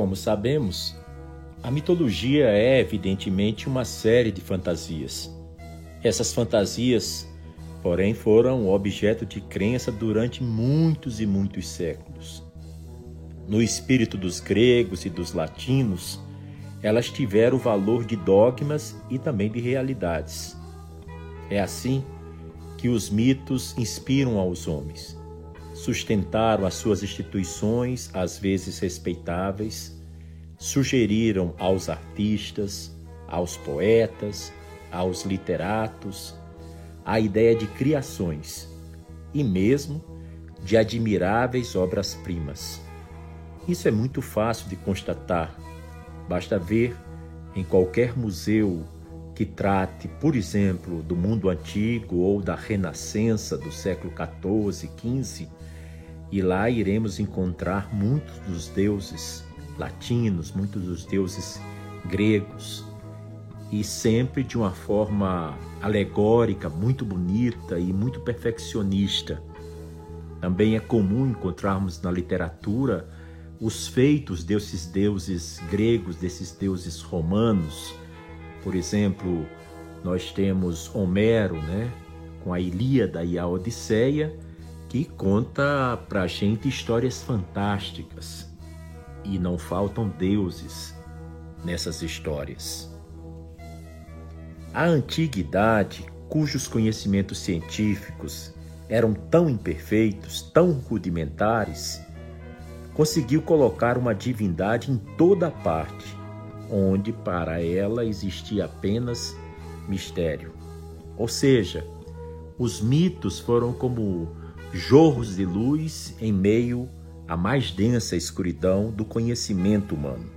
Como sabemos, a mitologia é evidentemente uma série de fantasias. Essas fantasias, porém, foram objeto de crença durante muitos e muitos séculos. No espírito dos gregos e dos latinos, elas tiveram o valor de dogmas e também de realidades. É assim que os mitos inspiram aos homens. Sustentaram as suas instituições, às vezes respeitáveis, sugeriram aos artistas, aos poetas, aos literatos, a ideia de criações e mesmo de admiráveis obras-primas. Isso é muito fácil de constatar. Basta ver em qualquer museu que trate, por exemplo, do mundo antigo ou da renascença do século XIV, XV, e lá iremos encontrar muitos dos deuses latinos, muitos dos deuses gregos, e sempre de uma forma alegórica, muito bonita e muito perfeccionista. Também é comum encontrarmos na literatura os feitos desses deuses gregos, desses deuses romanos. Por exemplo, nós temos Homero, né, com a Ilíada e a Odisseia, que conta para a gente histórias fantásticas e não faltam deuses nessas histórias. A antiguidade, cujos conhecimentos científicos eram tão imperfeitos, tão rudimentares, conseguiu colocar uma divindade em toda parte, onde para ela existia apenas mistério. Ou seja, os mitos foram como jorros de luz em meio a mais densa escuridão do conhecimento humano.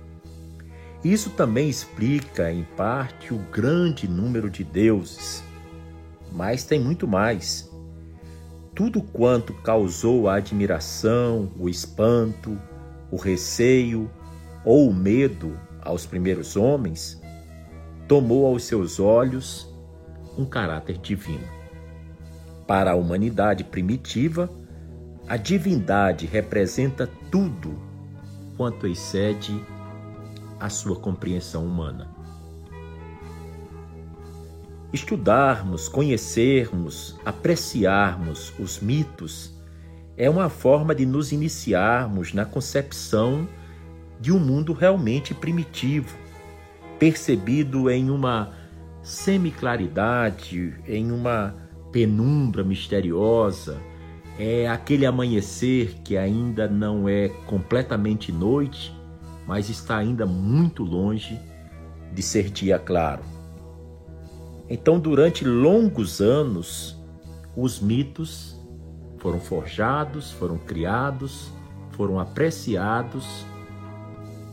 Isso também explica, em parte, o grande número de deuses, mas tem muito mais. Tudo quanto causou a admiração, o espanto, o receio ou o medo aos primeiros homens, tomou aos seus olhos um caráter divino. Para a humanidade primitiva, a divindade representa tudo quanto excede a sua compreensão humana. Estudarmos, conhecermos, apreciarmos os mitos é uma forma de nos iniciarmos na concepção de um mundo realmente primitivo, percebido em uma semiclaridade, em uma penumbra misteriosa é aquele amanhecer que ainda não é completamente noite, mas está ainda muito longe de ser dia claro. Então, durante longos anos, os mitos foram forjados, foram criados, foram apreciados,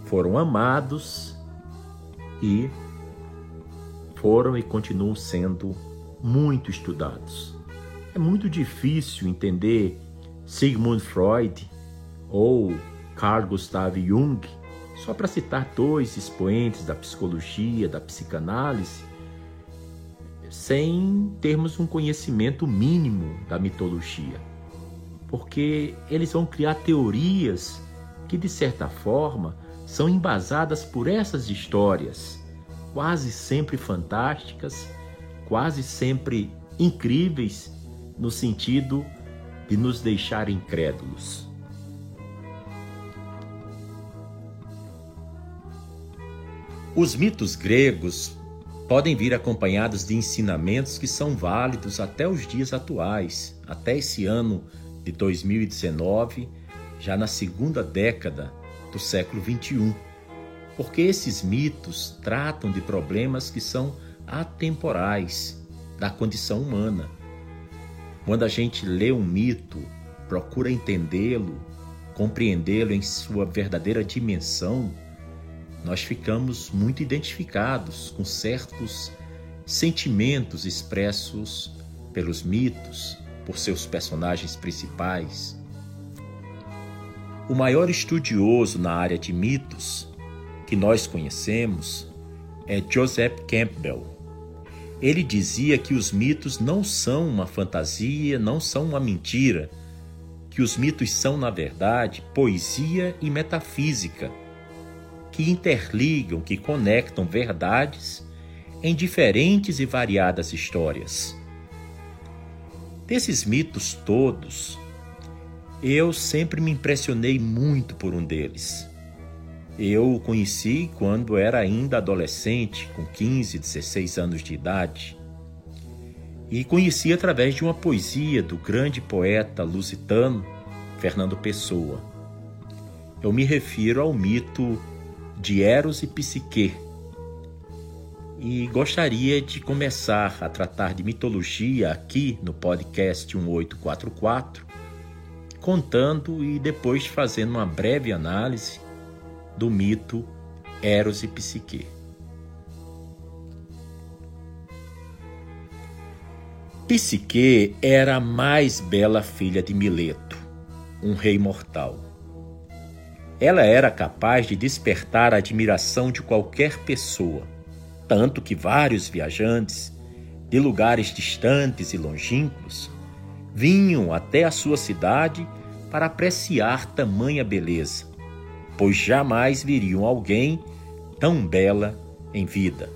foram amados e foram e continuam sendo muito estudados. É muito difícil entender Sigmund Freud ou Carl Gustav Jung, só para citar dois expoentes da psicologia, da psicanálise, sem termos um conhecimento mínimo da mitologia. Porque eles vão criar teorias que, de certa forma, são embasadas por essas histórias, quase sempre fantásticas, quase sempre incríveis no sentido de nos deixar incrédulos. Os mitos gregos podem vir acompanhados de ensinamentos que são válidos até os dias atuais, até esse ano de 2019, já na segunda década do século 21, porque esses mitos tratam de problemas que são atemporais da condição humana quando a gente lê um mito, procura entendê-lo, compreendê-lo em sua verdadeira dimensão, nós ficamos muito identificados com certos sentimentos expressos pelos mitos, por seus personagens principais. O maior estudioso na área de mitos que nós conhecemos é Joseph Campbell. Ele dizia que os mitos não são uma fantasia, não são uma mentira, que os mitos são, na verdade, poesia e metafísica, que interligam, que conectam verdades em diferentes e variadas histórias. Desses mitos todos, eu sempre me impressionei muito por um deles. Eu o conheci quando era ainda adolescente, com 15, 16 anos de idade. E conheci através de uma poesia do grande poeta lusitano Fernando Pessoa. Eu me refiro ao mito de Eros e Psique, e gostaria de começar a tratar de mitologia aqui no podcast 1844, contando e depois fazendo uma breve análise do mito Eros e Psique. Psique era a mais bela filha de Mileto, um rei mortal. Ela era capaz de despertar a admiração de qualquer pessoa tanto que vários viajantes, de lugares distantes e longínquos, vinham até a sua cidade para apreciar tamanha beleza, pois jamais viriam alguém tão bela em vida.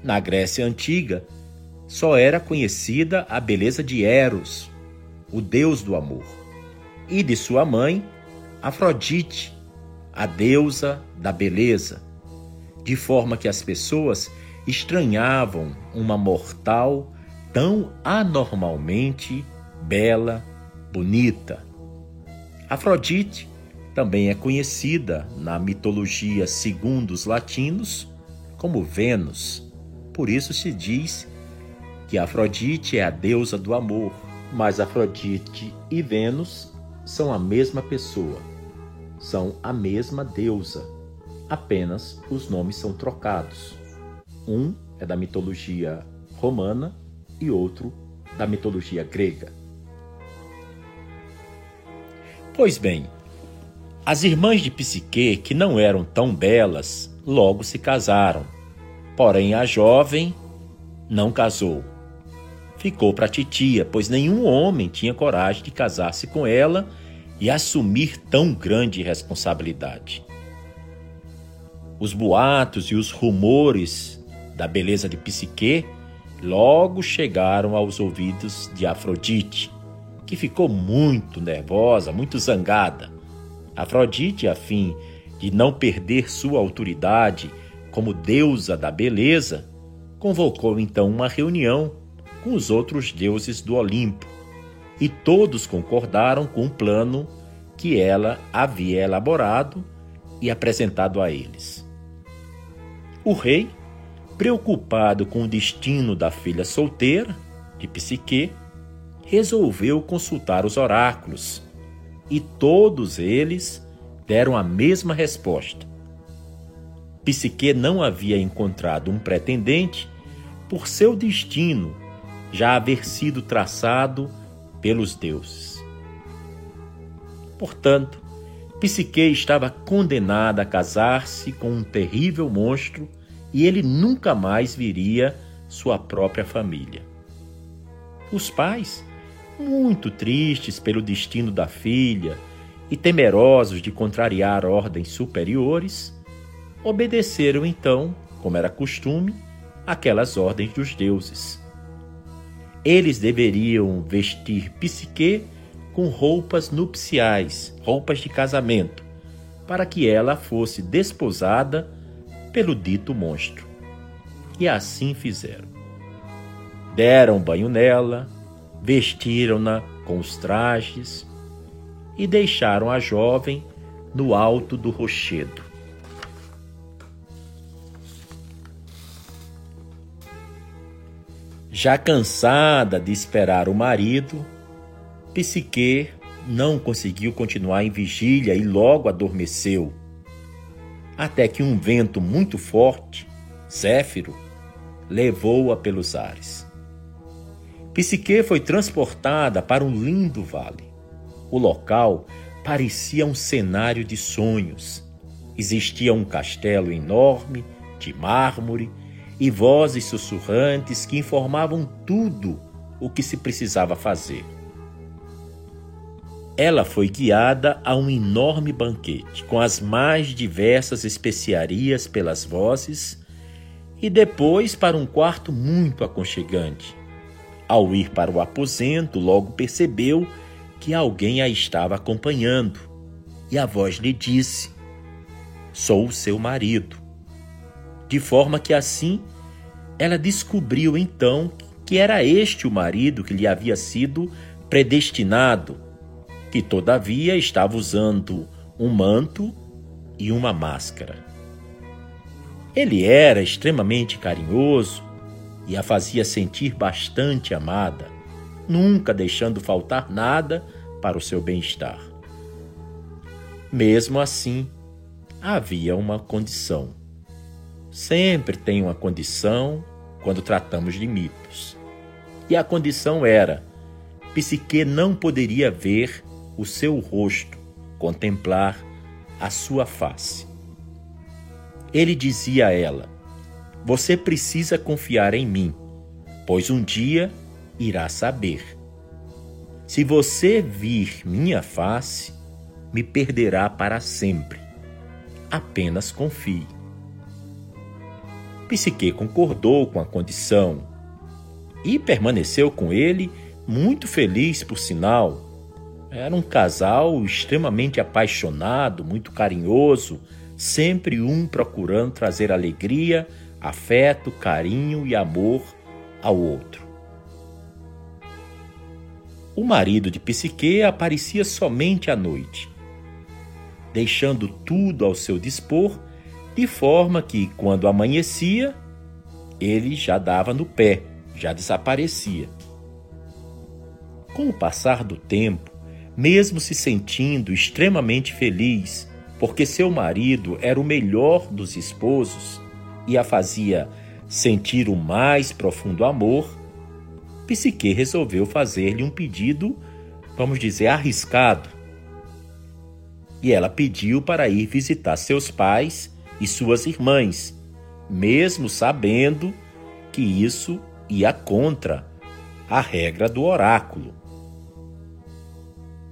Na Grécia Antiga, só era conhecida a beleza de Eros, o deus do amor, e de sua mãe, Afrodite, a deusa da beleza, de forma que as pessoas estranhavam uma mortal tão anormalmente bela, bonita. Afrodite também é conhecida na mitologia segundo os latinos como Vênus. Por isso se diz que Afrodite é a deusa do amor, mas Afrodite e Vênus são a mesma pessoa, são a mesma deusa apenas os nomes são trocados. Um é da mitologia romana e outro da mitologia grega. Pois bem, as irmãs de Psique, que não eram tão belas, logo se casaram. Porém, a jovem não casou. Ficou para titia, pois nenhum homem tinha coragem de casar-se com ela e assumir tão grande responsabilidade. Os boatos e os rumores da beleza de Psique logo chegaram aos ouvidos de Afrodite, que ficou muito nervosa, muito zangada. Afrodite, a fim de não perder sua autoridade como deusa da beleza, convocou então uma reunião com os outros deuses do Olimpo, e todos concordaram com um plano que ela havia elaborado e apresentado a eles. O rei, preocupado com o destino da filha solteira, de Psique, resolveu consultar os oráculos, e todos eles deram a mesma resposta. Psique não havia encontrado um pretendente por seu destino já haver sido traçado pelos deuses. Portanto, Psique estava condenada a casar-se com um terrível monstro e ele nunca mais viria sua própria família. Os pais, muito tristes pelo destino da filha e temerosos de contrariar ordens superiores, obedeceram então, como era costume, aquelas ordens dos deuses. Eles deveriam vestir Psique com roupas nupciais, roupas de casamento, para que ela fosse desposada pelo dito monstro. E assim fizeram. Deram banho nela, vestiram-na com os trajes e deixaram a jovem no alto do rochedo. Já cansada de esperar o marido, Psique não conseguiu continuar em vigília e logo adormeceu até que um vento muito forte, Zéfiro, levou-a pelos ares. Psique foi transportada para um lindo vale. O local parecia um cenário de sonhos. Existia um castelo enorme, de mármore, e vozes sussurrantes que informavam tudo o que se precisava fazer. ela foi guiada a um enorme banquete, com as mais diversas especiarias pelas vozes, e depois para um quarto muito aconchegante. Ao ir para o aposento, logo percebeu que alguém a estava acompanhando, e a voz lhe disse: Sou o seu marido. De forma que assim ela descobriu então que era este o marido que lhe havia sido predestinado, que todavia estava usando um manto e uma máscara. Ele era extremamente carinhoso e a fazia sentir bastante amada, nunca deixando faltar nada para o seu bem-estar. Mesmo assim, havia uma condição. Sempre tem uma condição quando tratamos de mitos. E a condição era: Psique não poderia ver o seu rosto, contemplar a sua face. Ele dizia a ela: Você precisa confiar em mim, pois um dia irá saber. Se você vir minha face, me perderá para sempre. Apenas confie. Psique concordou com a condição e permaneceu com ele, muito feliz, por sinal. Era um casal extremamente apaixonado, muito carinhoso, sempre um procurando trazer alegria, afeto, carinho e amor ao outro. O marido de Psique aparecia somente à noite, deixando tudo ao seu dispor de forma que, quando amanhecia, ele já dava no pé, já desaparecia. Com o passar do tempo, mesmo se sentindo extremamente feliz, porque seu marido era o melhor dos esposos e a fazia sentir o mais profundo amor, Psique resolveu fazer-lhe um pedido, vamos dizer, arriscado. E ela pediu para ir visitar seus pais e suas irmãs, mesmo sabendo que isso ia contra a regra do oráculo.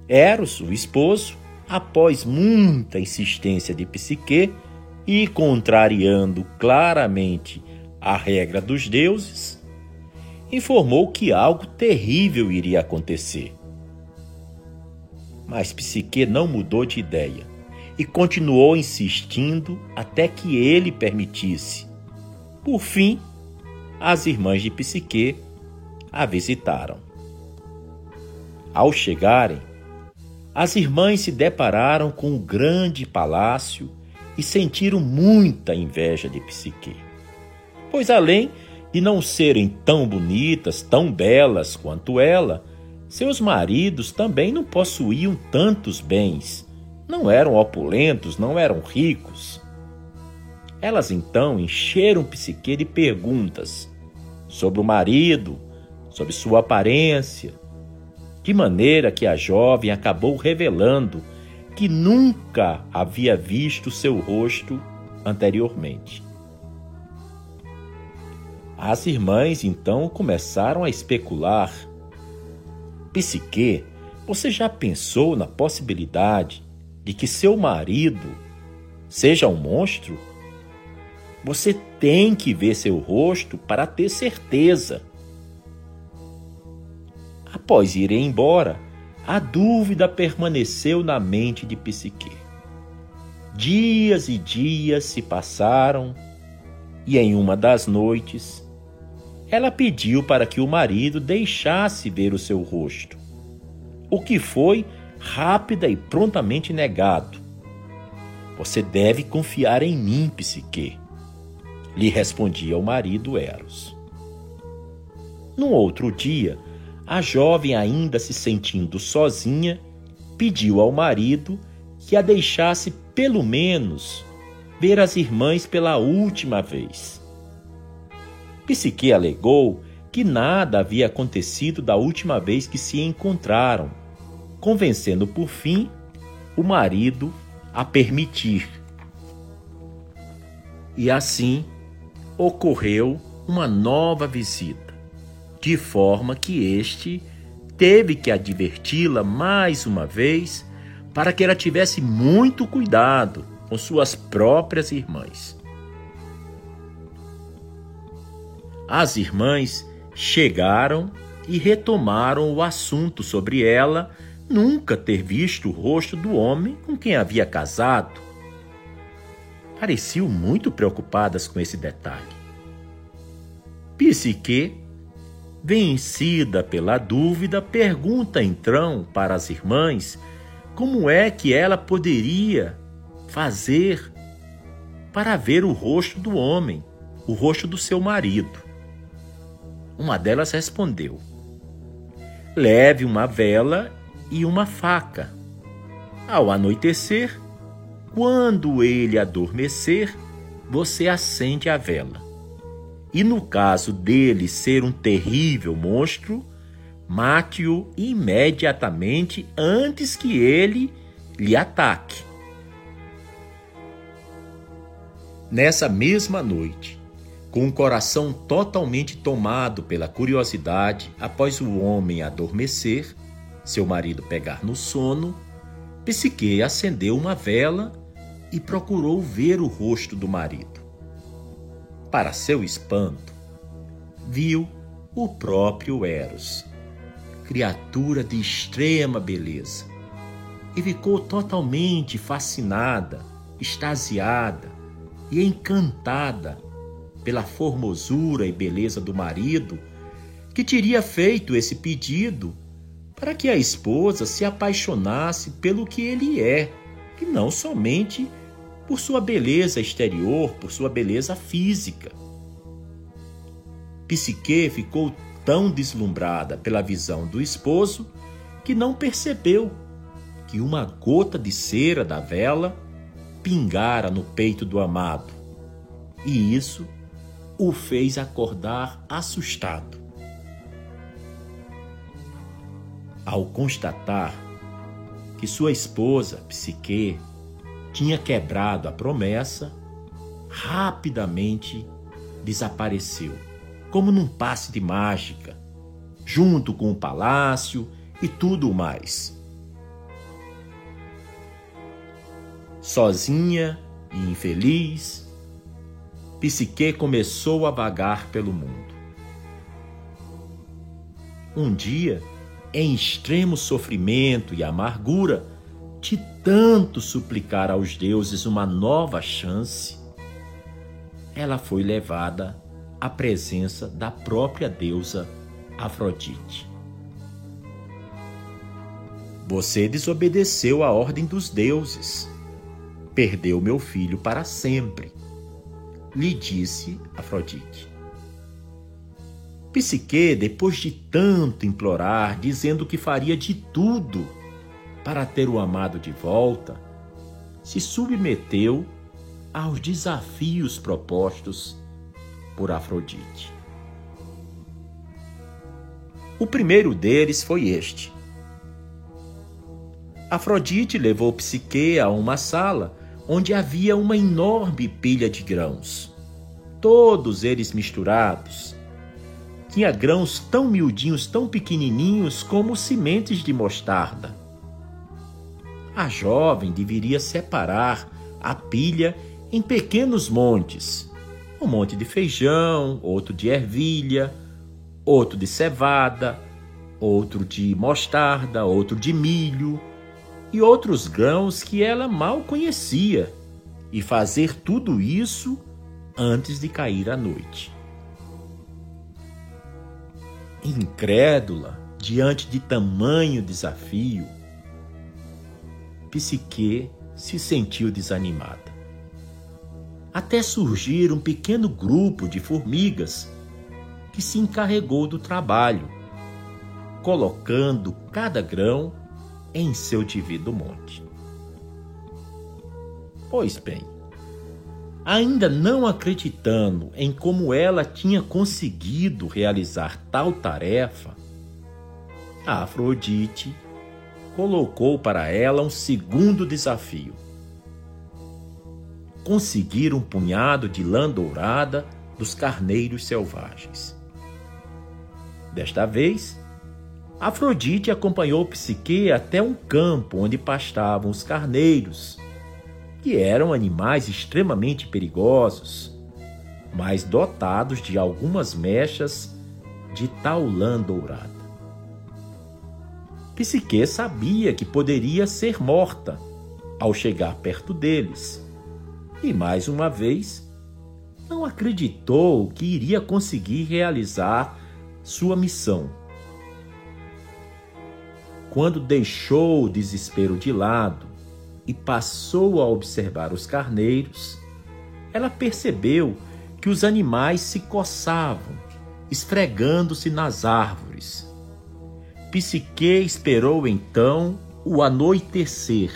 Eros, o esposo, após muita insistência de Psique e contrariando claramente a regra dos deuses, informou que algo terrível iria acontecer. Mas Psique não mudou de ideia e continuou insistindo até que ele permitisse. Por fim, as irmãs de Psique a visitaram. Ao chegarem, as irmãs se depararam com um grande palácio e sentiram muita inveja de Psique. Pois além de não serem tão bonitas, tão belas quanto ela, seus maridos também não possuíam tantos bens não eram opulentos, não eram ricos. Elas então encheram Psique de perguntas sobre o marido, sobre sua aparência, de maneira que a jovem acabou revelando que nunca havia visto seu rosto anteriormente. As irmãs então começaram a especular. Psique, você já pensou na possibilidade de que seu marido seja um monstro, você tem que ver seu rosto para ter certeza. Após ir embora, a dúvida permaneceu na mente de Psique. Dias e dias se passaram e em uma das noites ela pediu para que o marido deixasse ver o seu rosto, o que foi rápida e prontamente negado. Você deve confiar em mim, Psique, lhe respondia o marido Eros. Num outro dia, a jovem, ainda se sentindo sozinha, pediu ao marido que a deixasse pelo menos ver as irmãs pela última vez. Psique alegou que nada havia acontecido da última vez que se encontraram convencendo por fim o marido a permitir. E assim ocorreu uma nova visita, de forma que este teve que adverti-la mais uma vez para que ela tivesse muito cuidado com suas próprias irmãs. As irmãs chegaram e retomaram o assunto sobre ela nunca ter visto o rosto do homem com quem havia casado. Pareciam muito preocupadas com esse detalhe. Psique, vencida pela dúvida, pergunta então para as irmãs como é que ela poderia fazer para ver o rosto do homem, o rosto do seu marido. Uma delas respondeu: Leve uma vela e uma faca. Ao anoitecer, quando ele adormecer, você acende a vela. E no caso dele ser um terrível monstro, mate-o imediatamente antes que ele lhe ataque. Nessa mesma noite, com o coração totalmente tomado pela curiosidade após o homem adormecer, seu marido pegar no sono, Psique acendeu uma vela e procurou ver o rosto do marido. Para seu espanto, viu o próprio Eros, criatura de extrema beleza, e ficou totalmente fascinada, extasiada e encantada pela formosura e beleza do marido que teria feito esse pedido para que a esposa se apaixonasse pelo que ele é, e não somente por sua beleza exterior, por sua beleza física. Psique ficou tão deslumbrada pela visão do esposo que não percebeu que uma gota de cera da vela pingara no peito do amado, e isso o fez acordar assustado. Ao constatar que sua esposa, Psique, tinha quebrado a promessa, rapidamente desapareceu, como num passe de mágica, junto com o palácio e tudo mais. Sozinha e infeliz, Psique começou a vagar pelo mundo. Um dia, em extremo sofrimento e amargura, tanto suplicar aos deuses uma nova chance, ela foi levada à presença da própria deusa Afrodite. Você desobedeceu a ordem dos deuses. Perdeu meu filho para sempre, lhe disse Afrodite. Psique, depois de tanto implorar, dizendo que faria de tudo para ter o amado de volta, se submeteu aos desafios propostos por Afrodite. O primeiro deles foi este. Afrodite levou Psique a uma sala onde havia uma enorme pilha de grãos, todos eles misturados, tinha grãos tão miudinhos, tão pequenininhos como sementes de mostarda. A jovem deveria separar a pilha em pequenos montes. Um monte de feijão, outro de ervilha, outro de cevada, outro de mostarda, outro de milho e outros grãos que ela mal conhecia, e fazer tudo isso antes de cair a noite incrédula diante de tamanho desafio, Psique se sentiu desanimada. Até surgir um pequeno grupo de formigas que se encarregou do trabalho, colocando cada grão em seu devido monte. Pois bem, ainda não acreditando em como ela tinha conseguido realizar tal tarefa, a Afrodite colocou para ela um segundo desafio: conseguir um punhado de lã dourada dos carneiros selvagens. Desta vez, Afrodite acompanhou Psique até um campo onde pastavam os carneiros, que eram animais extremamente perigosos, mas dotados de algumas mechas de taulã dourada. Psique sabia que poderia ser morta ao chegar perto deles, e mais uma vez não acreditou que iria conseguir realizar sua missão. Quando deixou o desespero de lado e passou a observar os carneiros, ela percebeu que os animais se coçavam, esfregando-se nas árvores Psique esperou então o anoitecer.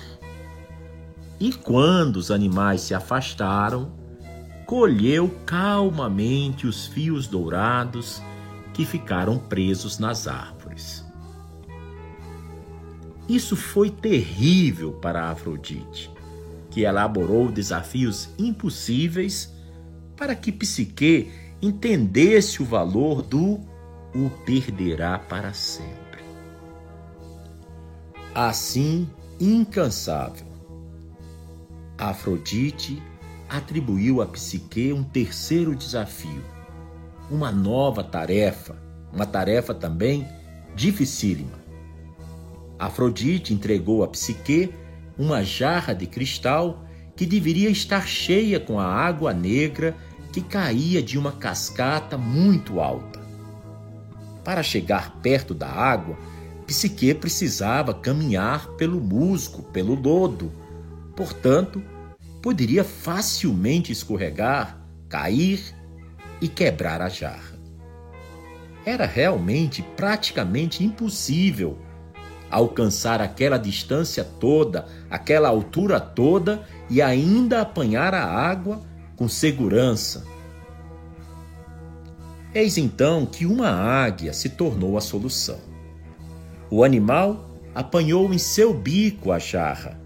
E quando os animais se afastaram, colheu calmamente os fios dourados que ficaram presos nas árvores. Isso foi terrível para Afrodite, que elaborou desafios impossíveis para que Psique entendesse o valor do o perderá para sempre assim incansável. Afrodite atribuiu a Psique um terceiro desafio, uma nova tarefa, uma tarefa também dificílima. Afrodite entregou a Psique uma jarra de cristal que deveria estar cheia com a água negra que caía de uma cascata muito alta. Para chegar perto da água, Psique precisava caminhar pelo musgo, pelo lodo. Portanto, poderia facilmente escorregar, cair e quebrar a jarra. Era realmente praticamente impossível alcançar aquela distância toda, aquela altura toda e ainda apanhar a água com segurança. Eis então que uma águia se tornou a solução. O animal apanhou em seu bico a jarra,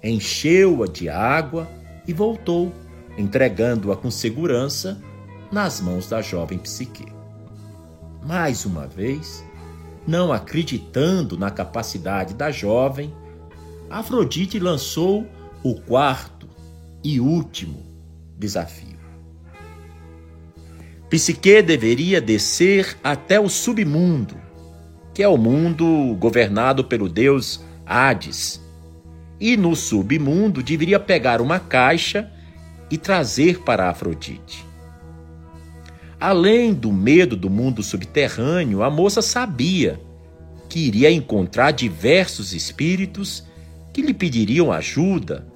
encheu-a de água e voltou, entregando-a com segurança nas mãos da jovem psique. Mais uma vez, não acreditando na capacidade da jovem, Afrodite lançou o quarto e último desafio. Psique deveria descer até o submundo que é o mundo governado pelo deus Hades. E no submundo deveria pegar uma caixa e trazer para Afrodite. Além do medo do mundo subterrâneo, a moça sabia que iria encontrar diversos espíritos que lhe pediriam ajuda,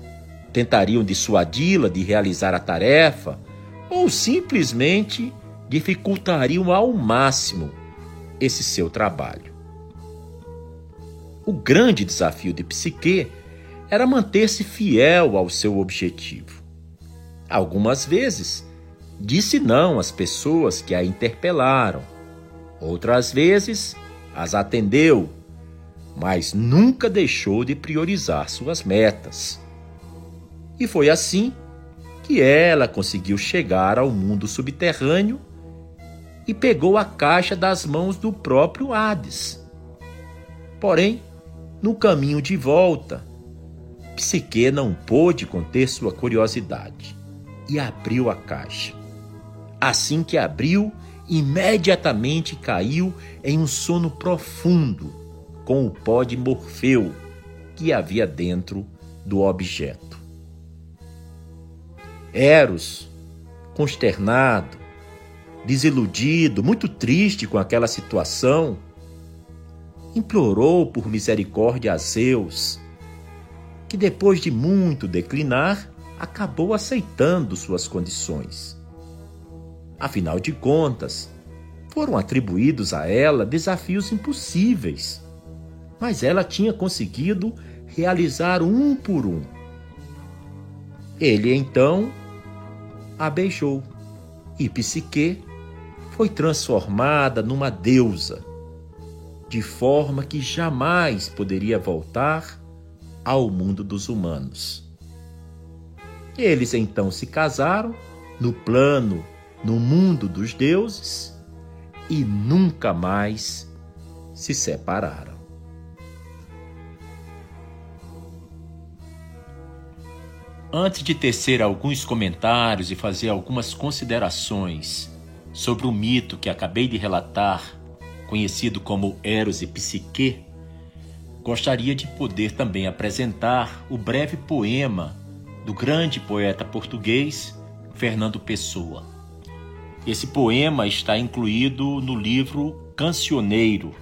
tentariam dissuadi-la de realizar a tarefa ou simplesmente dificultariam ao máximo esse seu trabalho. O grande desafio de Psique era manter-se fiel ao seu objetivo. Algumas vezes, disse não às pessoas que a interpelaram. Outras vezes, as atendeu, mas nunca deixou de priorizar suas metas. E foi assim que ela conseguiu chegar ao mundo subterrâneo e pegou a caixa das mãos do próprio Hades. Porém, no caminho de volta, Psique não pôde conter sua curiosidade e abriu a caixa. Assim que abriu, imediatamente caiu em um sono profundo com o pó de Morfeu que havia dentro do objeto. Eros, consternado, desiludido, muito triste com aquela situação, implorou por misericórdia a Zeus, que depois de muito declinar, acabou aceitando suas condições. Afinal de contas, foram atribuídos a ela desafios impossíveis, mas ela tinha conseguido realizar um por um. Ele então a beijou e Psique foi transformada numa deusa de forma que jamais poderia voltar ao mundo dos humanos. Eles então se casaram no plano, no mundo dos deuses, e nunca mais se separaram. Antes de tecer alguns comentários e fazer algumas considerações sobre o mito que acabei de relatar, conhecido como Eros e Psique, gostaria de poder também apresentar o breve poema do grande poeta português Fernando Pessoa. Esse poema está incluído no livro Cancioneiro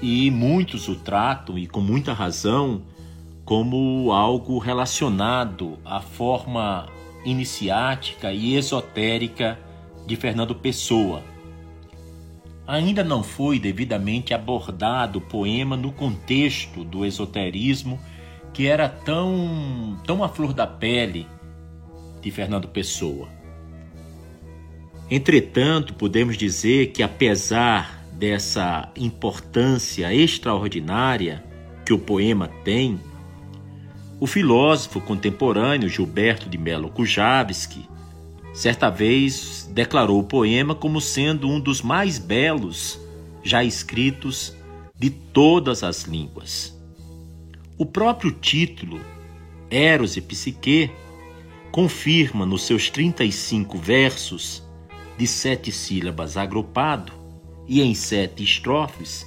e muitos o tratam, e com muita razão, como algo relacionado à forma iniciática e esotérica de Fernando Pessoa. Ainda não foi devidamente abordado o poema no contexto do esoterismo que era tão, tão à flor da pele de Fernando Pessoa. Entretanto, podemos dizer que apesar dessa importância extraordinária que o poema tem, o filósofo contemporâneo Gilberto de Melo Kujavski certa vez declarou o poema como sendo um dos mais belos já escritos de todas as línguas. O próprio título, Eros e Psique, confirma nos seus 35 versos de sete sílabas agrupado e em sete estrofes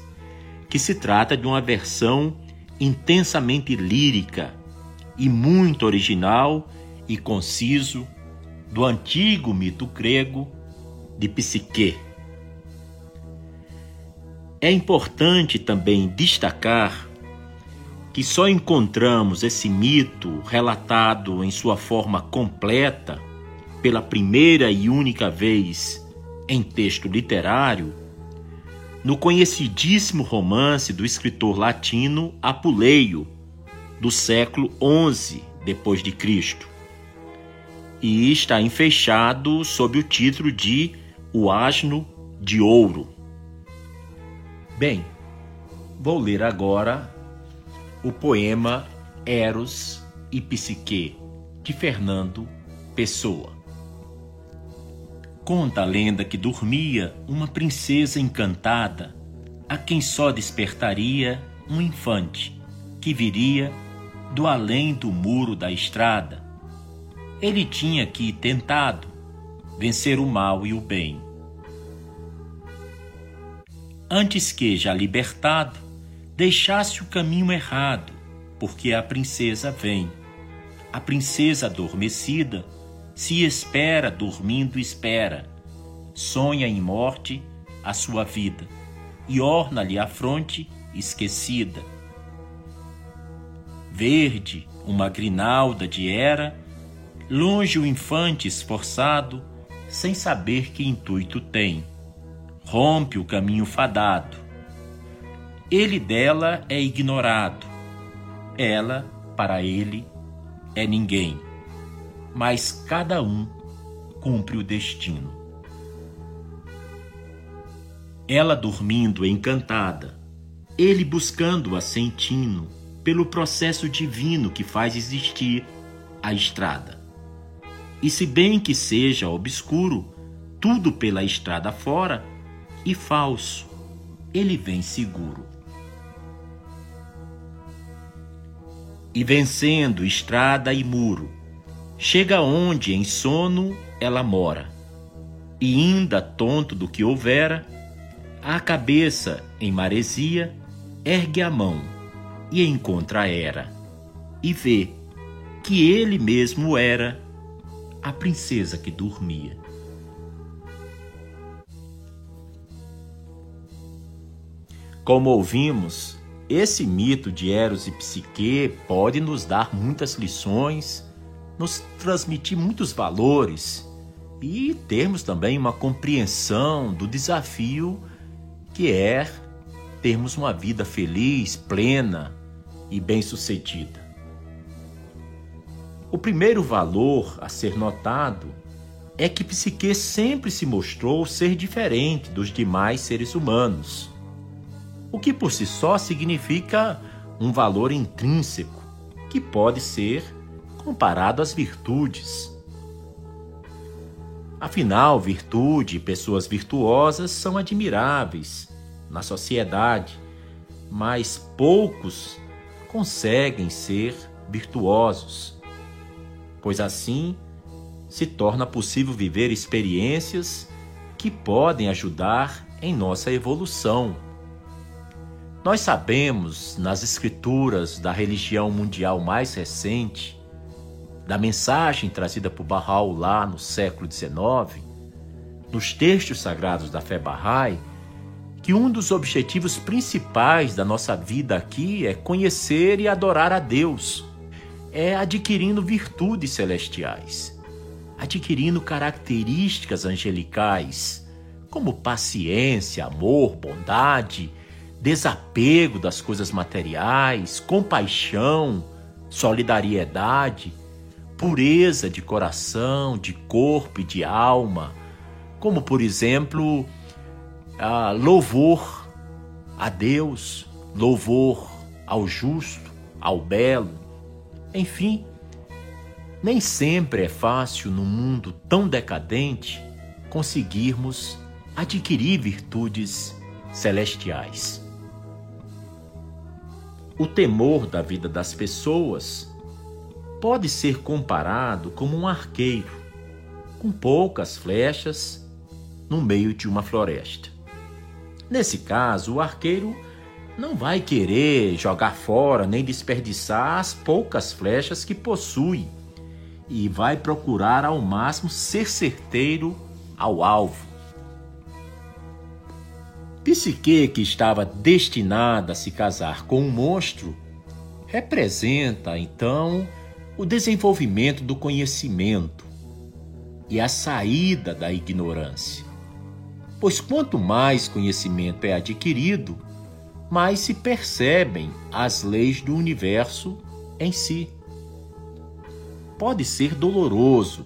que se trata de uma versão intensamente lírica e muito original e conciso do antigo mito grego de Psique. É importante também destacar que só encontramos esse mito relatado em sua forma completa pela primeira e única vez em texto literário no conhecidíssimo romance do escritor latino Apuleio do século XI depois de Cristo e está enfeixado sob o título de O Asno de Ouro. Bem, vou ler agora o poema Eros e Psique de Fernando Pessoa. Conta a lenda que dormia uma princesa encantada, a quem só despertaria um infante que viria do além do muro da estrada. Ele tinha que, tentado, vencer o mal e o bem. Antes que, já libertado, deixasse o caminho errado, porque a princesa vem. A princesa adormecida se espera, dormindo espera, sonha em morte a sua vida e orna-lhe a fronte esquecida verde, uma grinalda de era, longe o infante esforçado, sem saber que intuito tem. Rompe o caminho fadado. Ele dela é ignorado, ela, para ele, é ninguém. Mas cada um cumpre o destino. Ela dormindo encantada, ele buscando-a sentindo, pelo processo divino que faz existir a estrada. E se bem que seja obscuro, tudo pela estrada fora, e falso, ele vem seguro. E vencendo estrada e muro, chega onde em sono ela mora, e ainda tonto do que houvera, a cabeça em maresia ergue a mão e encontra Hera e vê que ele mesmo era a princesa que dormia. Como ouvimos, esse mito de Eros e Psique pode nos dar muitas lições, nos transmitir muitos valores e termos também uma compreensão do desafio que é termos uma vida feliz, plena, e bem-sucedida. O primeiro valor a ser notado é que Psique sempre se mostrou ser diferente dos demais seres humanos, o que por si só significa um valor intrínseco que pode ser comparado às virtudes. Afinal, virtude e pessoas virtuosas são admiráveis na sociedade, mas poucos conseguem ser virtuosos, pois assim se torna possível viver experiências que podem ajudar em nossa evolução. Nós sabemos nas escrituras da religião mundial mais recente, da mensagem trazida por Bahá'u'lláh no século XIX, nos textos sagrados da fé Bahá'í, que um dos objetivos principais da nossa vida aqui é conhecer e adorar a Deus, é adquirindo virtudes celestiais, adquirindo características angelicais, como paciência, amor, bondade, desapego das coisas materiais, compaixão, solidariedade, pureza de coração, de corpo e de alma, como por exemplo, a louvor a Deus, louvor ao justo, ao belo, enfim. Nem sempre é fácil no mundo tão decadente conseguirmos adquirir virtudes celestiais. O temor da vida das pessoas pode ser comparado como um arqueiro com poucas flechas no meio de uma floresta. Nesse caso, o arqueiro não vai querer jogar fora nem desperdiçar as poucas flechas que possui e vai procurar ao máximo ser certeiro ao alvo. Psique, que estava destinada a se casar com um monstro, representa então o desenvolvimento do conhecimento e a saída da ignorância. Pois quanto mais conhecimento é adquirido, mais se percebem as leis do universo em si. Pode ser doloroso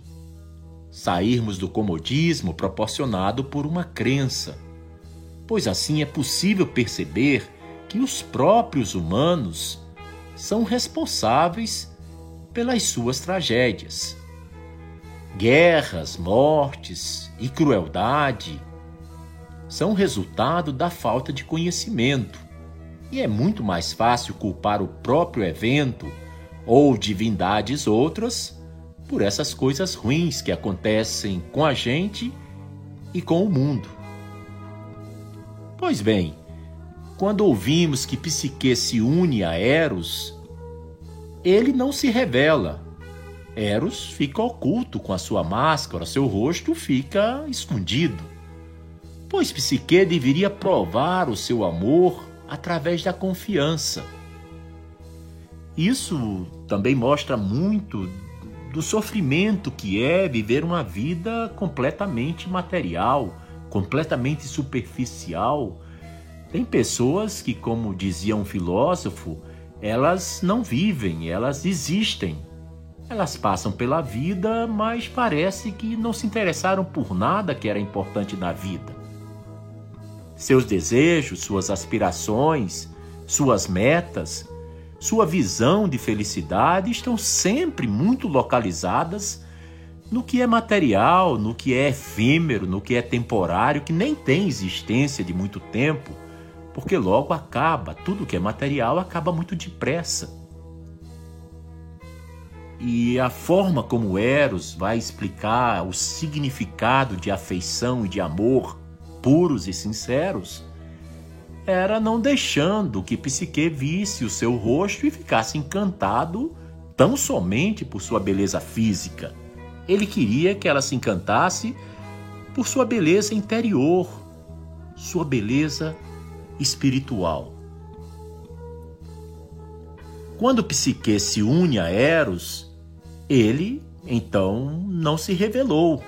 sairmos do comodismo proporcionado por uma crença, pois assim é possível perceber que os próprios humanos são responsáveis pelas suas tragédias. Guerras, mortes e crueldade são resultado da falta de conhecimento. E é muito mais fácil culpar o próprio evento ou divindades outras por essas coisas ruins que acontecem com a gente e com o mundo. Pois bem, quando ouvimos que Psique se une a Eros, ele não se revela. Eros fica oculto com a sua máscara, seu rosto fica escondido pois Psique deveria provar o seu amor através da confiança. Isso também mostra muito do sofrimento que é viver uma vida completamente material, completamente superficial. Tem pessoas que, como dizia um filósofo, elas não vivem, elas existem. Elas passam pela vida, mas parece que não se interessaram por nada que era importante na vida. Seus desejos, suas aspirações, suas metas, sua visão de felicidade estão sempre muito localizadas no que é material, no que é efêmero, no que é temporário, que nem tem existência de muito tempo, porque logo acaba, tudo que é material acaba muito depressa. E a forma como Eros vai explicar o significado de afeição e de amor puros e sinceros, era não deixando que Psique visse o seu rosto e ficasse encantado tão somente por sua beleza física. Ele queria que ela se encantasse por sua beleza interior, sua beleza espiritual. Quando Psique se une a Eros, ele então não se revelou,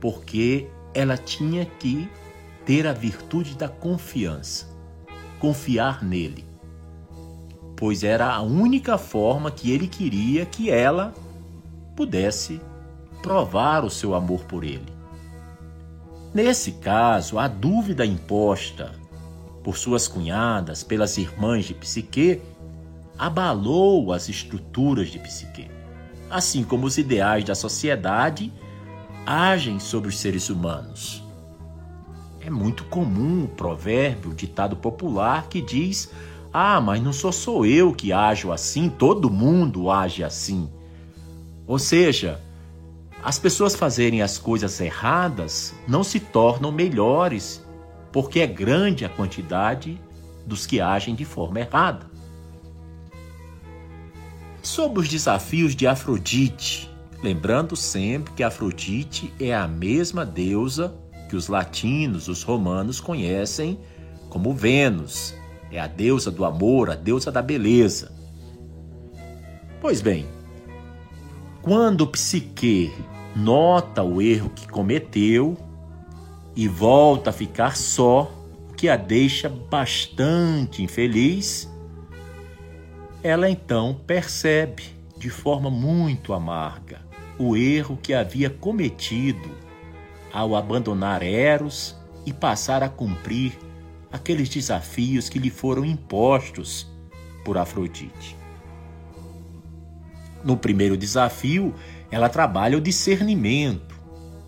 porque ela tinha que ter a virtude da confiança, confiar nele, pois era a única forma que ele queria que ela pudesse provar o seu amor por ele. Nesse caso, a dúvida imposta por suas cunhadas, pelas irmãs de Psique, abalou as estruturas de Psique, assim como os ideais da sociedade agem sobre os seres humanos É muito comum o provérbio, o ditado popular que diz: Ah, mas não sou só eu que ajo assim, todo mundo age assim. Ou seja, as pessoas fazerem as coisas erradas não se tornam melhores, porque é grande a quantidade dos que agem de forma errada. Sobre os desafios de Afrodite, lembrando sempre que Afrodite é a mesma deusa que os latinos, os romanos conhecem como Vênus, é a deusa do amor, a deusa da beleza. Pois bem, quando Psique nota o erro que cometeu e volta a ficar só, que a deixa bastante infeliz, ela então percebe de forma muito amarga o erro que havia cometido ao abandonar Eros e passar a cumprir aqueles desafios que lhe foram impostos por Afrodite. No primeiro desafio, ela trabalha o discernimento,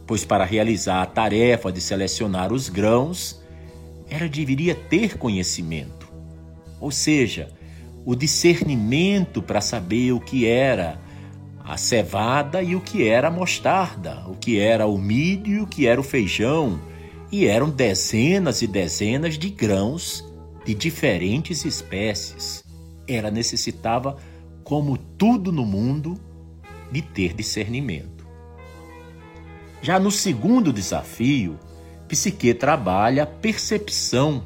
pois para realizar a tarefa de selecionar os grãos, ela deveria ter conhecimento, ou seja, o discernimento para saber o que era a cevada e o que era a mostarda, o que era o milho e o que era o feijão, e eram dezenas e dezenas de grãos de diferentes espécies. Ela necessitava como tudo no mundo, de ter discernimento. Já no segundo desafio, Psique trabalha a percepção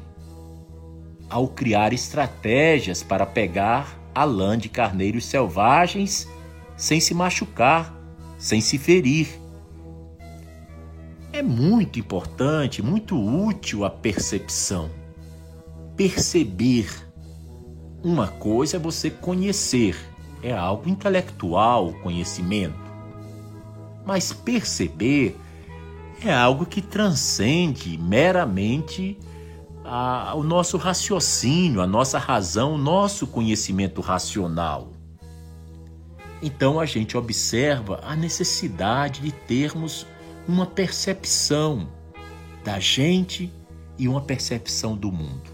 ao criar estratégias para pegar a lã de carneiros selvagens sem se machucar, sem se ferir. É muito importante, muito útil a percepção. Perceber. Uma coisa é você conhecer, é algo intelectual, conhecimento. Mas perceber é algo que transcende meramente a, o nosso raciocínio, a nossa razão, o nosso conhecimento racional. Então a gente observa a necessidade de termos uma percepção da gente e uma percepção do mundo.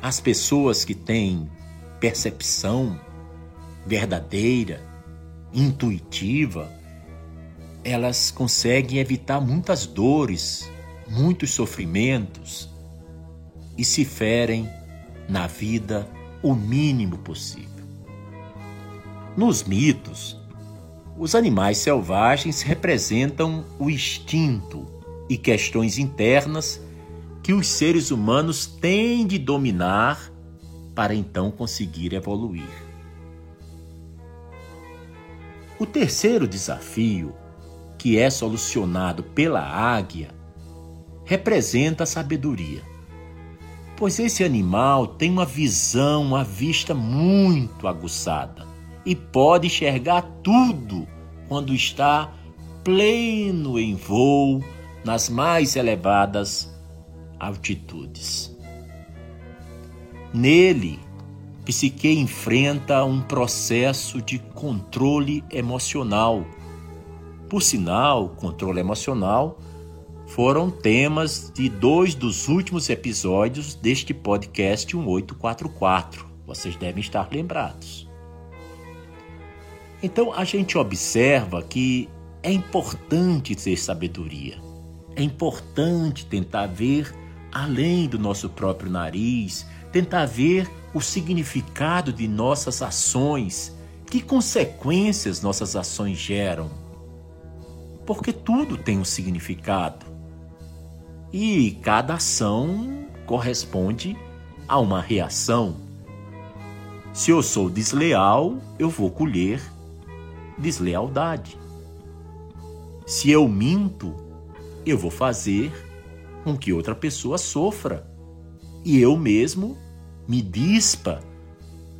As pessoas que têm percepção verdadeira, intuitiva, elas conseguem evitar muitas dores, muitos sofrimentos e se ferem na vida o mínimo possível. Nos mitos, os animais selvagens representam o instinto e questões internas que os seres humanos têm de dominar para então conseguir evoluir. O terceiro desafio, que é solucionado pela águia, representa a sabedoria, pois esse animal tem uma visão, uma vista muito aguçada e pode enxergar tudo quando está pleno em voo nas mais elevadas altitudes. Nele, Psique enfrenta um processo de controle emocional. Por sinal, controle emocional foram temas de dois dos últimos episódios deste podcast 1844. Vocês devem estar lembrados. Então a gente observa que é importante ter sabedoria. É importante tentar ver além do nosso próprio nariz, tentar ver o significado de nossas ações, que consequências nossas ações geram. Porque tudo tem um significado. E cada ação corresponde a uma reação. Se eu sou desleal, eu vou colher deslealdade. Se eu minto, eu vou fazer com que outra pessoa sofra e eu mesmo me dispa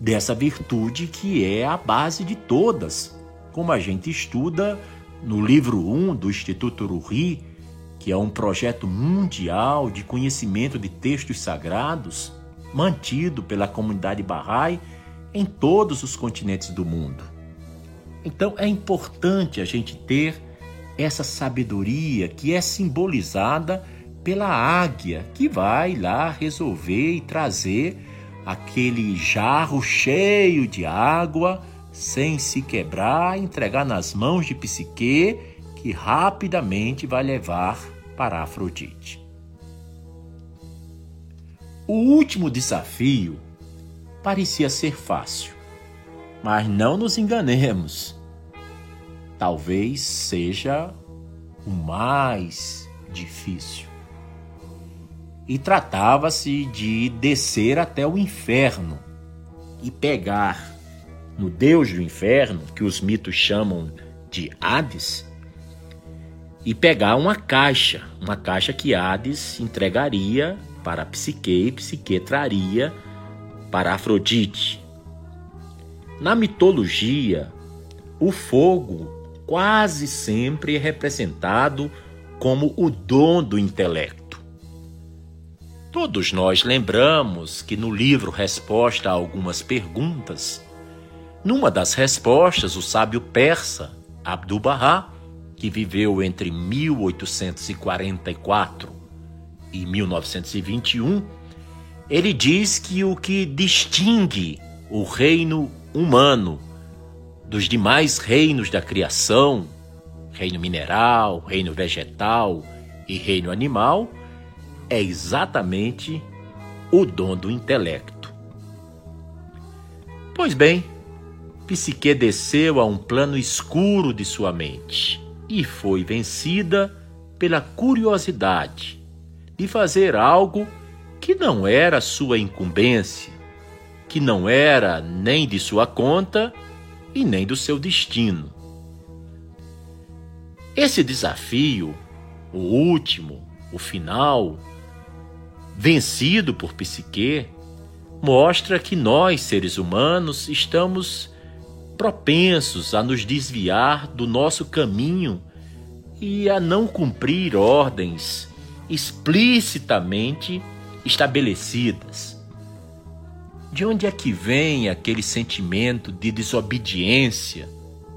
dessa virtude que é a base de todas, como a gente estuda no livro 1 do Instituto Ruri, que é um projeto mundial de conhecimento de textos sagrados mantido pela comunidade Bahá'í em todos os continentes do mundo. Então é importante a gente ter essa sabedoria que é simbolizada pela águia que vai lá resolver e trazer aquele jarro cheio de água sem se quebrar, entregar nas mãos de Psique, que rapidamente vai levar para Afrodite. O último desafio parecia ser fácil, mas não nos enganemos. Talvez seja o mais difícil. E tratava-se de descer até o inferno e pegar no deus do inferno, que os mitos chamam de Hades, e pegar uma caixa, uma caixa que Hades entregaria para Psique e Psique traria para Afrodite. Na mitologia, o fogo quase sempre é representado como o dom do intelecto. Todos nós lembramos que no livro Resposta a algumas perguntas, numa das respostas, o sábio persa Abdu'l-Bahá, que viveu entre 1844 e 1921, ele diz que o que distingue o reino humano dos demais reinos da criação, reino mineral, reino vegetal e reino animal, é exatamente o dom do intelecto. Pois bem, Psique desceu a um plano escuro de sua mente e foi vencida pela curiosidade de fazer algo que não era sua incumbência, que não era nem de sua conta e nem do seu destino. Esse desafio, o último, o final, vencido por Psique, mostra que nós, seres humanos, estamos propensos a nos desviar do nosso caminho e a não cumprir ordens explicitamente estabelecidas. De onde é que vem aquele sentimento de desobediência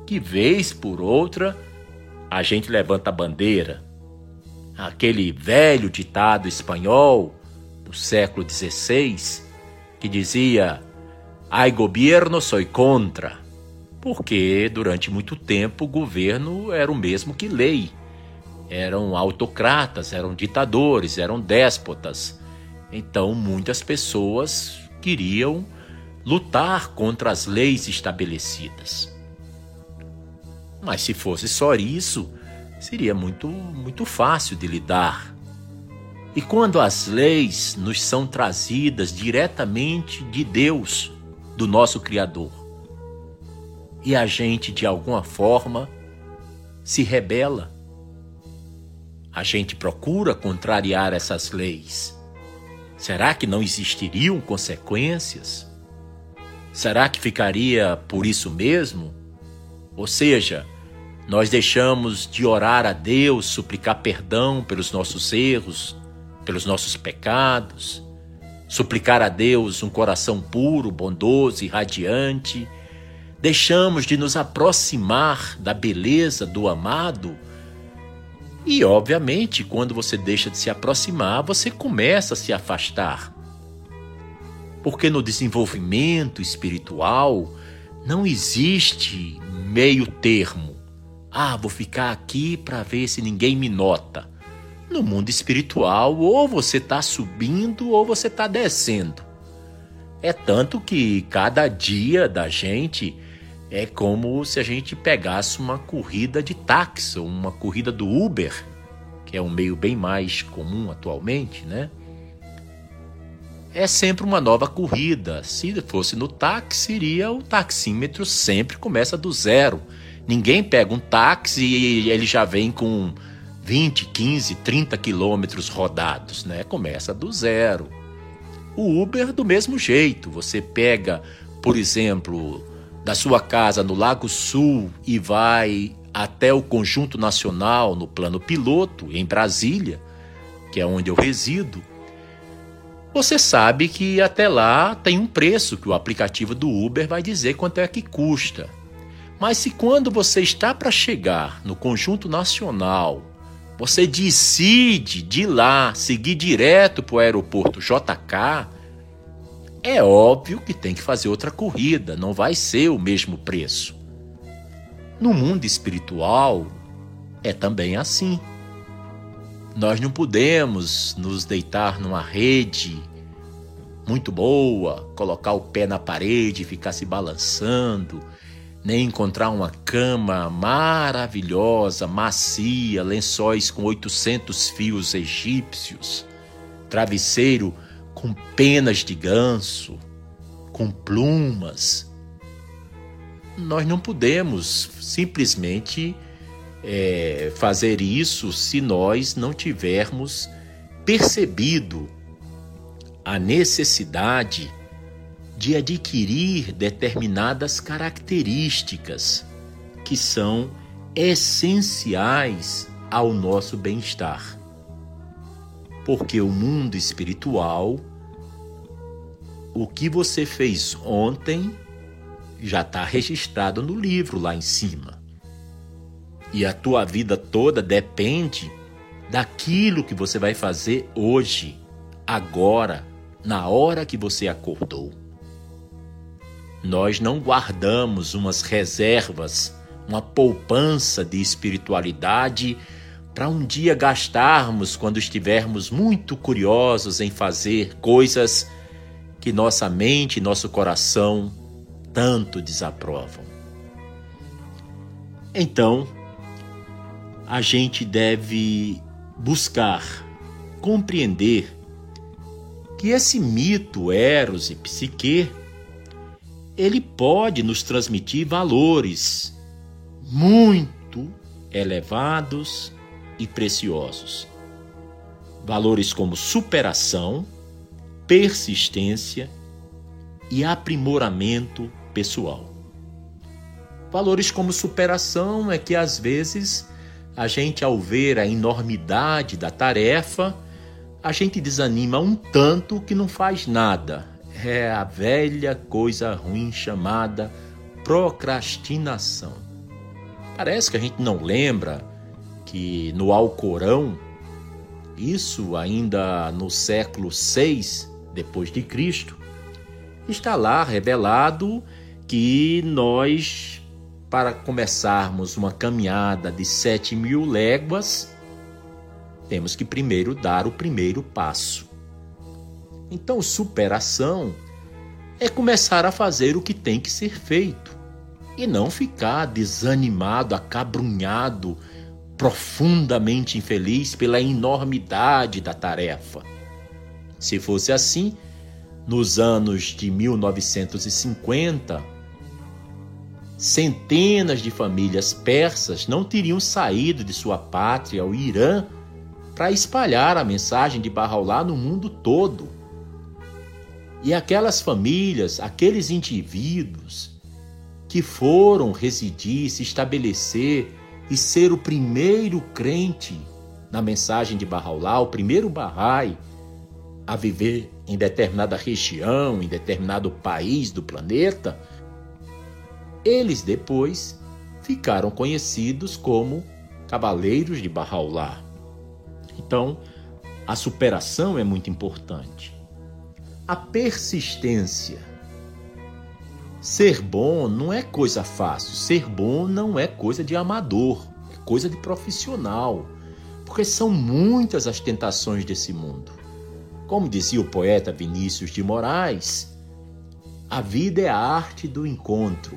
que, vez por outra, a gente levanta a bandeira? Aquele velho ditado espanhol do século XVI que dizia: Ai governo, soy contra porque durante muito tempo o governo era o mesmo que lei. Eram autocratas, eram ditadores, eram déspotas. Então muitas pessoas queriam lutar contra as leis estabelecidas. Mas se fosse só isso, seria muito muito fácil de lidar. E quando as leis nos são trazidas diretamente de Deus, do nosso Criador, e a gente, de alguma forma, se rebela. A gente procura contrariar essas leis. Será que não existiriam consequências? Será que ficaria por isso mesmo? Ou seja, nós deixamos de orar a Deus, suplicar perdão pelos nossos erros, pelos nossos pecados, suplicar a Deus um coração puro, bondoso e radiante deixamos de nos aproximar da beleza do amado. E, obviamente, quando você deixa de se aproximar, você começa a se afastar. Porque no desenvolvimento espiritual não existe meio termo. Ah, vou ficar aqui para ver se ninguém me nota. No mundo espiritual, ou você está subindo ou você está descendo. É tanto que cada dia da gente é como se a gente pegasse uma corrida de táxi, ou uma corrida do Uber, que é um meio bem mais comum atualmente, né? É sempre uma nova corrida. Se fosse no táxi, seria o taxímetro sempre começa do zero. Ninguém pega um táxi e ele já vem com 20, 15, 30 quilômetros rodados, né? Começa do zero. O Uber do mesmo jeito. Você pega, por exemplo, da sua casa no Lago Sul e vai até o Conjunto Nacional no plano piloto, em Brasília, que é onde eu resido, você sabe que até lá tem um preço que o aplicativo do Uber vai dizer quanto é que custa. Mas se quando você está para chegar no conjunto nacional, você decide de lá seguir direto para o aeroporto JK, é óbvio que tem que fazer outra corrida, não vai ser o mesmo preço. No mundo espiritual, é também assim. Nós não podemos nos deitar numa rede muito boa, colocar o pé na parede e ficar se balançando, nem encontrar uma cama maravilhosa, macia, lençóis com 800 fios egípcios, travesseiro com penas de ganso, com plumas. Nós não podemos simplesmente é, fazer isso se nós não tivermos percebido a necessidade de adquirir determinadas características que são essenciais ao nosso bem-estar. Porque o mundo espiritual o que você fez ontem já está registrado no livro lá em cima. E a tua vida toda depende daquilo que você vai fazer hoje, agora, na hora que você acordou. Nós não guardamos umas reservas, uma poupança de espiritualidade para um dia gastarmos quando estivermos muito curiosos em fazer coisas que nossa mente e nosso coração tanto desaprovam. Então, a gente deve buscar compreender que esse mito Eros e Psique ele pode nos transmitir valores muito elevados e preciosos. Valores como superação, persistência e aprimoramento pessoal. Valores como superação é que às vezes a gente, ao ver a enormidade da tarefa, a gente desanima um tanto que não faz nada. É a velha coisa ruim chamada procrastinação. Parece que a gente não lembra que no Alcorão, isso ainda no século 6 depois de Cristo, está lá revelado que nós, para começarmos uma caminhada de sete mil léguas, temos que primeiro dar o primeiro passo. Então, superação é começar a fazer o que tem que ser feito e não ficar desanimado, acabrunhado, profundamente infeliz pela enormidade da tarefa. Se fosse assim, nos anos de 1950, centenas de famílias persas não teriam saído de sua pátria, o Irã, para espalhar a mensagem de Bahá'u'lláh no mundo todo. E aquelas famílias, aqueles indivíduos que foram residir, se estabelecer e ser o primeiro crente na mensagem de Bahá'u'lláh, o primeiro Bahá'í, a viver em determinada região, em determinado país do planeta, eles depois ficaram conhecidos como Cavaleiros de Bahá'u'lláh. Então, a superação é muito importante. A persistência. Ser bom não é coisa fácil. Ser bom não é coisa de amador, é coisa de profissional. Porque são muitas as tentações desse mundo. Como dizia o poeta Vinícius de Moraes, a vida é a arte do encontro.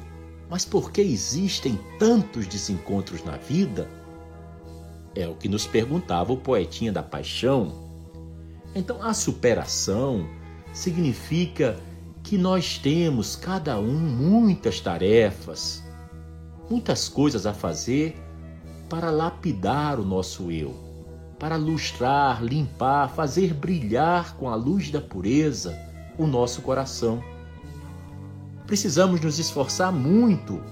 Mas por que existem tantos desencontros na vida? É o que nos perguntava o poetinha da paixão. Então, a superação significa que nós temos, cada um, muitas tarefas, muitas coisas a fazer para lapidar o nosso eu para lustrar, limpar, fazer brilhar com a luz da pureza o nosso coração. Precisamos nos esforçar muito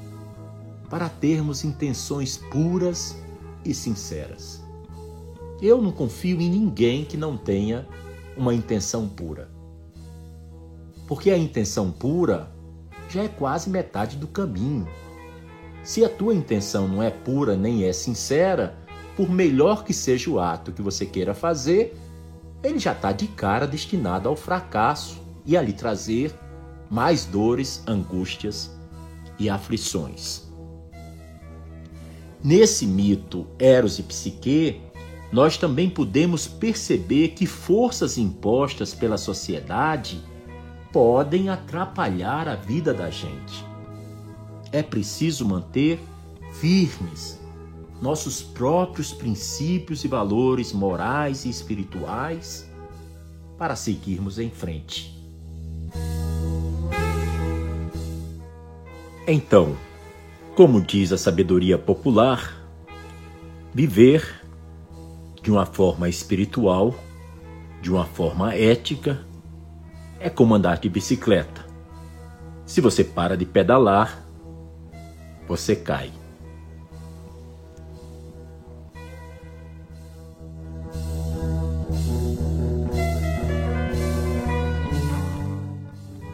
para termos intenções puras e sinceras. Eu não confio em ninguém que não tenha uma intenção pura. Porque a intenção pura já é quase metade do caminho. Se a tua intenção não é pura nem é sincera, por melhor que seja o ato que você queira fazer, ele já está de cara destinado ao fracasso e a lhe trazer mais dores, angústias e aflições. Nesse mito Eros e Psique, nós também podemos perceber que forças impostas pela sociedade podem atrapalhar a vida da gente. É preciso manter firmes nossos próprios princípios e valores morais e espirituais para seguirmos em frente. Então, como diz a sabedoria popular, viver de uma forma espiritual, de uma forma ética, é como andar de bicicleta. Se você para de pedalar, você cai.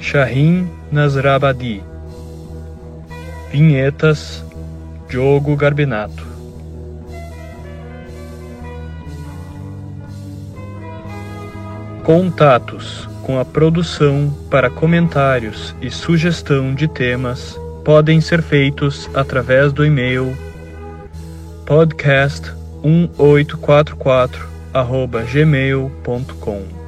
Shahin Nasrabadi. Vinhetas Diogo Garbinato. Contatos com a produção para comentários e sugestão de temas podem ser feitos através do e-mail podcast1844 gmail.com